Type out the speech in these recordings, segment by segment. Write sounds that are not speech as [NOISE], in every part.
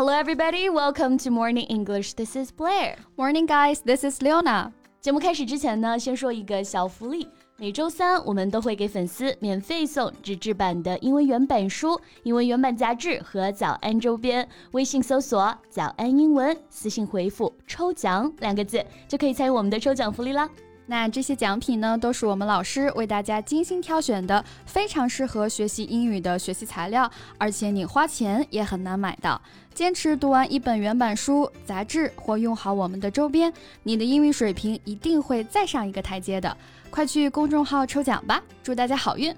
Hello, everybody. Welcome to Morning English. This is Blair. Morning, guys. This is Leona. 节目开始之前呢，先说一个小福利。每周三我们都会给粉丝免费送纸质版的英文原版书、英文原版杂志和早安周边。微信搜索“早安英文”，私信回复“抽奖”两个字，就可以参与我们的抽奖福利啦。那这些奖品呢，都是我们老师为大家精心挑选的，非常适合学习英语的学习材料，而且你花钱也很难买到。坚持读完一本原版书、杂志或用好我们的周边，你的英语水平一定会再上一个台阶的。快去公众号抽奖吧，祝大家好运！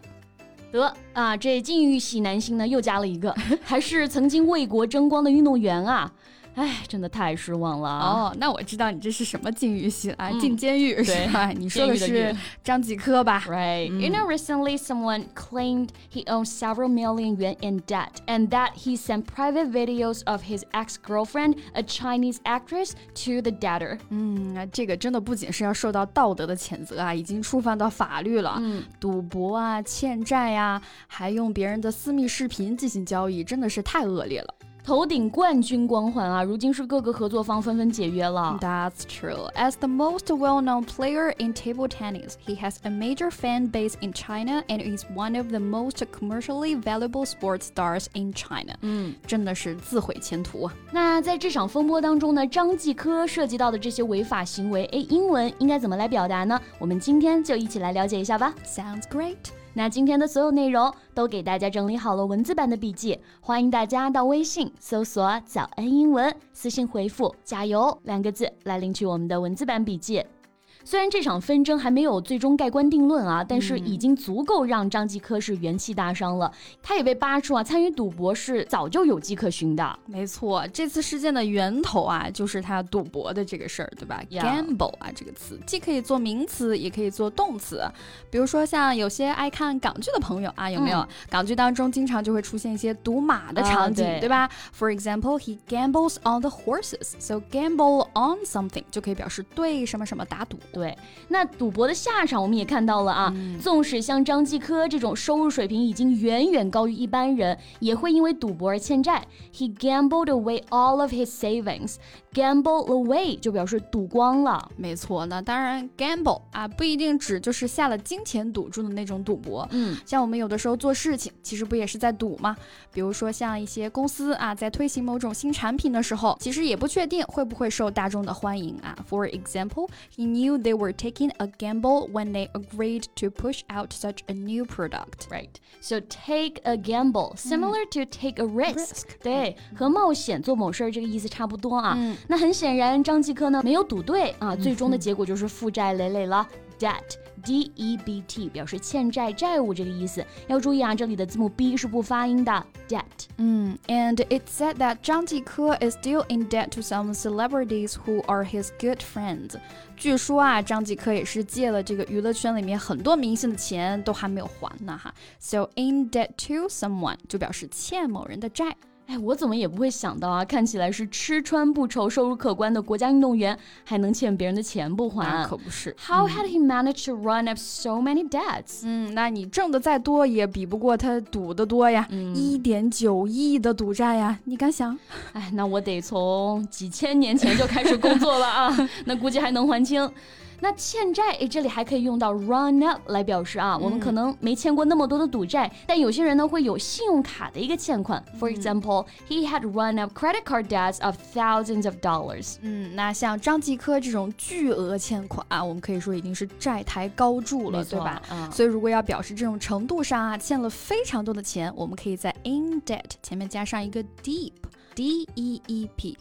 得啊，这禁欲系男星呢又加了一个，还是曾经为国争光的运动员啊。哎，真的太失望了哦！那我知道你这是什么禁欲系啊？进监狱是吧？你说的是张继科吧？Right. You know, recently someone claimed he owns several million yuan in debt, and that he sent private videos of his ex-girlfriend, a Chinese actress, to the debtor. 嗯，这个真的不仅是要受到道德的谴责啊，已经触犯到法律了。嗯，赌博啊，欠债呀，还用别人的私密视频进行交易，真的是太恶劣了。头顶冠军光环啊，如今是各个合作方纷纷解约了。That's true. As the most well-known player in table tennis, he has a major fan base in China and is one of the most commercially valuable sports stars in China. 嗯，真的是自毁前途啊。那在这场风波当中呢，张继科涉及到的这些违法行为，哎，英文应该怎么来表达呢？我们今天就一起来了解一下吧。Sounds great. 那今天的所有内容都给大家整理好了文字版的笔记，欢迎大家到微信搜索“早安英文”，私信回复“加油”两个字来领取我们的文字版笔记。虽然这场纷争还没有最终盖棺定论啊，但是已经足够让张继科是元气大伤了。他也被扒出啊，参与赌博是早就有迹可循的。没错，这次事件的源头啊，就是他赌博的这个事儿，对吧？Gamble 啊，这个词既可以做名词，也可以做动词。比如说像有些爱看港剧的朋友啊，有没有？港剧当中经常就会出现一些赌马的场景，对吧？For example, he gambles on the horses. So gamble on something 就可以表示对什么什么打赌。对，那赌博的下场我们也看到了啊。纵使像张继科这种收入水平已经远远高于一般人，也会因为赌博而欠债。He gambled away all of his savings. Gamble away 就表示赌光了。没错，那当然，gamble 啊不一定指就是下了金钱赌注的那种赌博。嗯，像我们有的时候做事情，其实不也是在赌吗？比如说像一些公司啊，在推行某种新产品的时候，其实也不确定会不会受大众的欢迎啊。For example, he knew they were taking a gamble when they agreed to push out such a new product. Right. So take a gamble, similar to take a risk. 对，和冒险做某事儿这个意思差不多啊。那很显然，张继科呢没有赌对啊，最终的结果就是负债累累了。 Debt, D-E-B-T 表示欠债、债务这个意思。要注意啊，这里的字母 B 是不发音的。Debt. 嗯，And it said that 张继科 is still in debt to some celebrities who are his good friends. 据说啊，张继科也是借了这个娱乐圈里面很多明星的钱，都还没有还呢哈。So in debt to someone 就表示欠某人的债。 哎，我怎么也不会想到啊！看起来是吃穿不愁、收入可观的国家运动员，还能欠别人的钱不还？可不是。How had he managed to run up so many debts？嗯，那你挣的再多，也比不过他赌的多呀！一点九亿的赌债呀，你敢想？哎，那我得从几千年前就开始工作了啊，[LAUGHS] 那估计还能还清。那欠债，诶，这里还可以用到 run up 来表示啊，我们可能没欠过那么多的赌债，但有些人呢会有信用卡的一个欠款。For example, he had run up credit card debts of thousands of dollars。嗯，那像张继科这种巨额欠款啊，我们可以说已经是债台高筑了，对吧？所以如果要表示这种程度上啊，欠了非常多的钱，我们可以在 in debt 前面加上一个 deep，D E E P。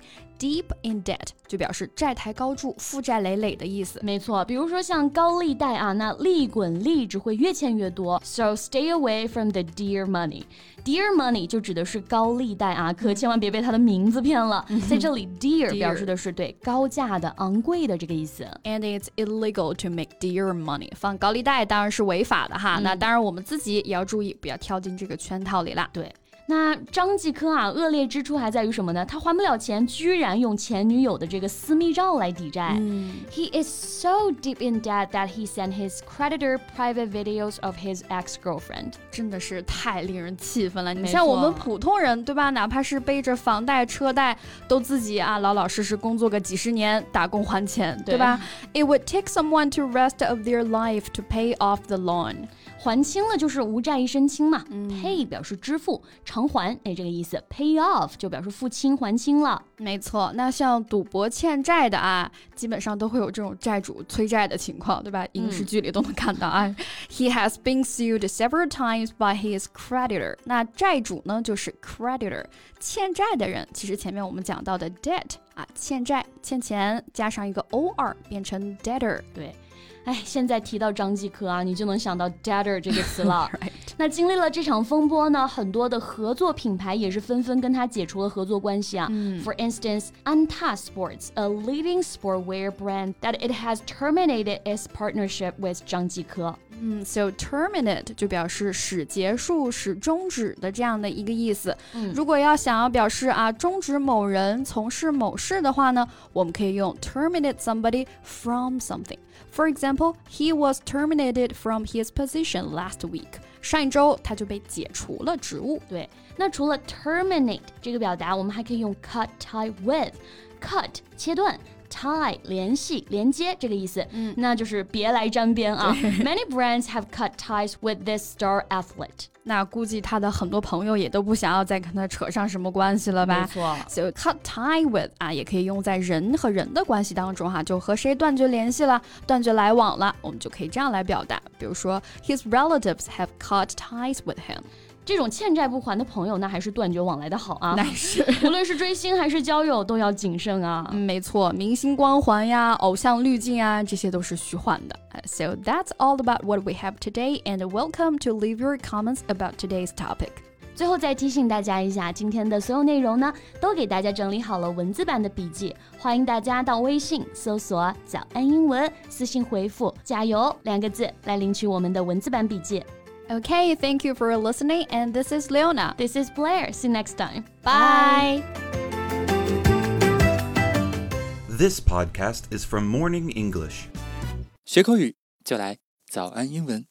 In debt 就表示债台高筑、负债累累的意思。没错，比如说像高利贷啊，那利滚利只会越欠越多。So stay away from the dear money. Dear money 就指的是高利贷啊，可千万别被它的名字骗了。[LAUGHS] 在这里，[LAUGHS] dear 表示的是对高价的、昂贵的这个意思。And it's illegal to make dear money. 放高利贷当然是违法的哈。那当然我们自己也要注意，不要跳进这个圈套里啦。对。那张继科啊，恶劣之处还在于什么呢？他还不了钱，居然用前女友的这个私密照来抵债。嗯 He is so deep in debt that he sent his creditor private videos of his ex-girlfriend. 真的是太令人气愤了！你没像我们错普通人，对吧？哪怕是背着房贷、车贷，都自己啊老老实实工作个几十年，打工还钱，对对吧？It would take someone to rest of their life to pay off the loan. 还清了就是无债一身轻嘛。嗯 Pay 表示支付，偿还，哎，这个意思。Pay off 就表示付清还清了。没错，那像赌博欠债的啊，基本上都会有这种债主催债的情况，对吧？影视剧里都能看到啊。[LAUGHS] He has been sued several times by his creditor。那债主呢，就是 creditor，欠债的人。其实前面我们讲到的 debt 啊，欠债、欠钱，加上一个 or 变成 debtor。对，哎，现在提到张继科啊，你就能想到 debtor 这个词了。 Right [LAUGHS] 那经历了这场风波呢，很多的合作品牌也是纷纷跟他解除了合作关系啊。For instance, Anta Sports, a leading sportwear brand, that it has terminated its partnership with 张继科。 嗯，so terminate 就表示使结束、使终止的这样的一个意思。嗯如果要想要表示啊终止某人从事某事的话呢，我们可以用 terminate somebody from something. For example, he was terminated from his position last week. 上一周他就被解除了职务。对，那除了 terminate 这个表达，我们还可以用 cut tie with。cut 切断 ，tie 联系连接这个意思，嗯，那就是别来沾边啊。Many brands have cut ties with this star athlete。那估计他的很多朋友也都不想要再跟他扯上什么关系了吧？错，So cut tie with 啊，也可以用在人和人的关系当中哈，就和谁断绝联系了，断绝来往了，我们就可以这样来表达。比如说，His relatives have cut ties with him。这种欠债不还的朋友，那还是断绝往来的好啊。[LAUGHS] 那是，[LAUGHS] 无论是追星还是交友，都要谨慎啊。嗯，没错，明星光环呀，偶像滤镜啊，这些都是虚幻的。Uh, So that's all about what we have today, and welcome to leave your comments about today's topic. 最后再提醒大家一下，今天的所有内容呢，都给大家整理好了文字版的笔记，欢迎大家到微信搜索“早安英文”，私信回复“加油”两个字来领取我们的文字版笔记。Okay, thank you for listening, and this is Leona. This is Blair. See you next time. Bye. This podcast is from Morning English. 学口语就来早安英文。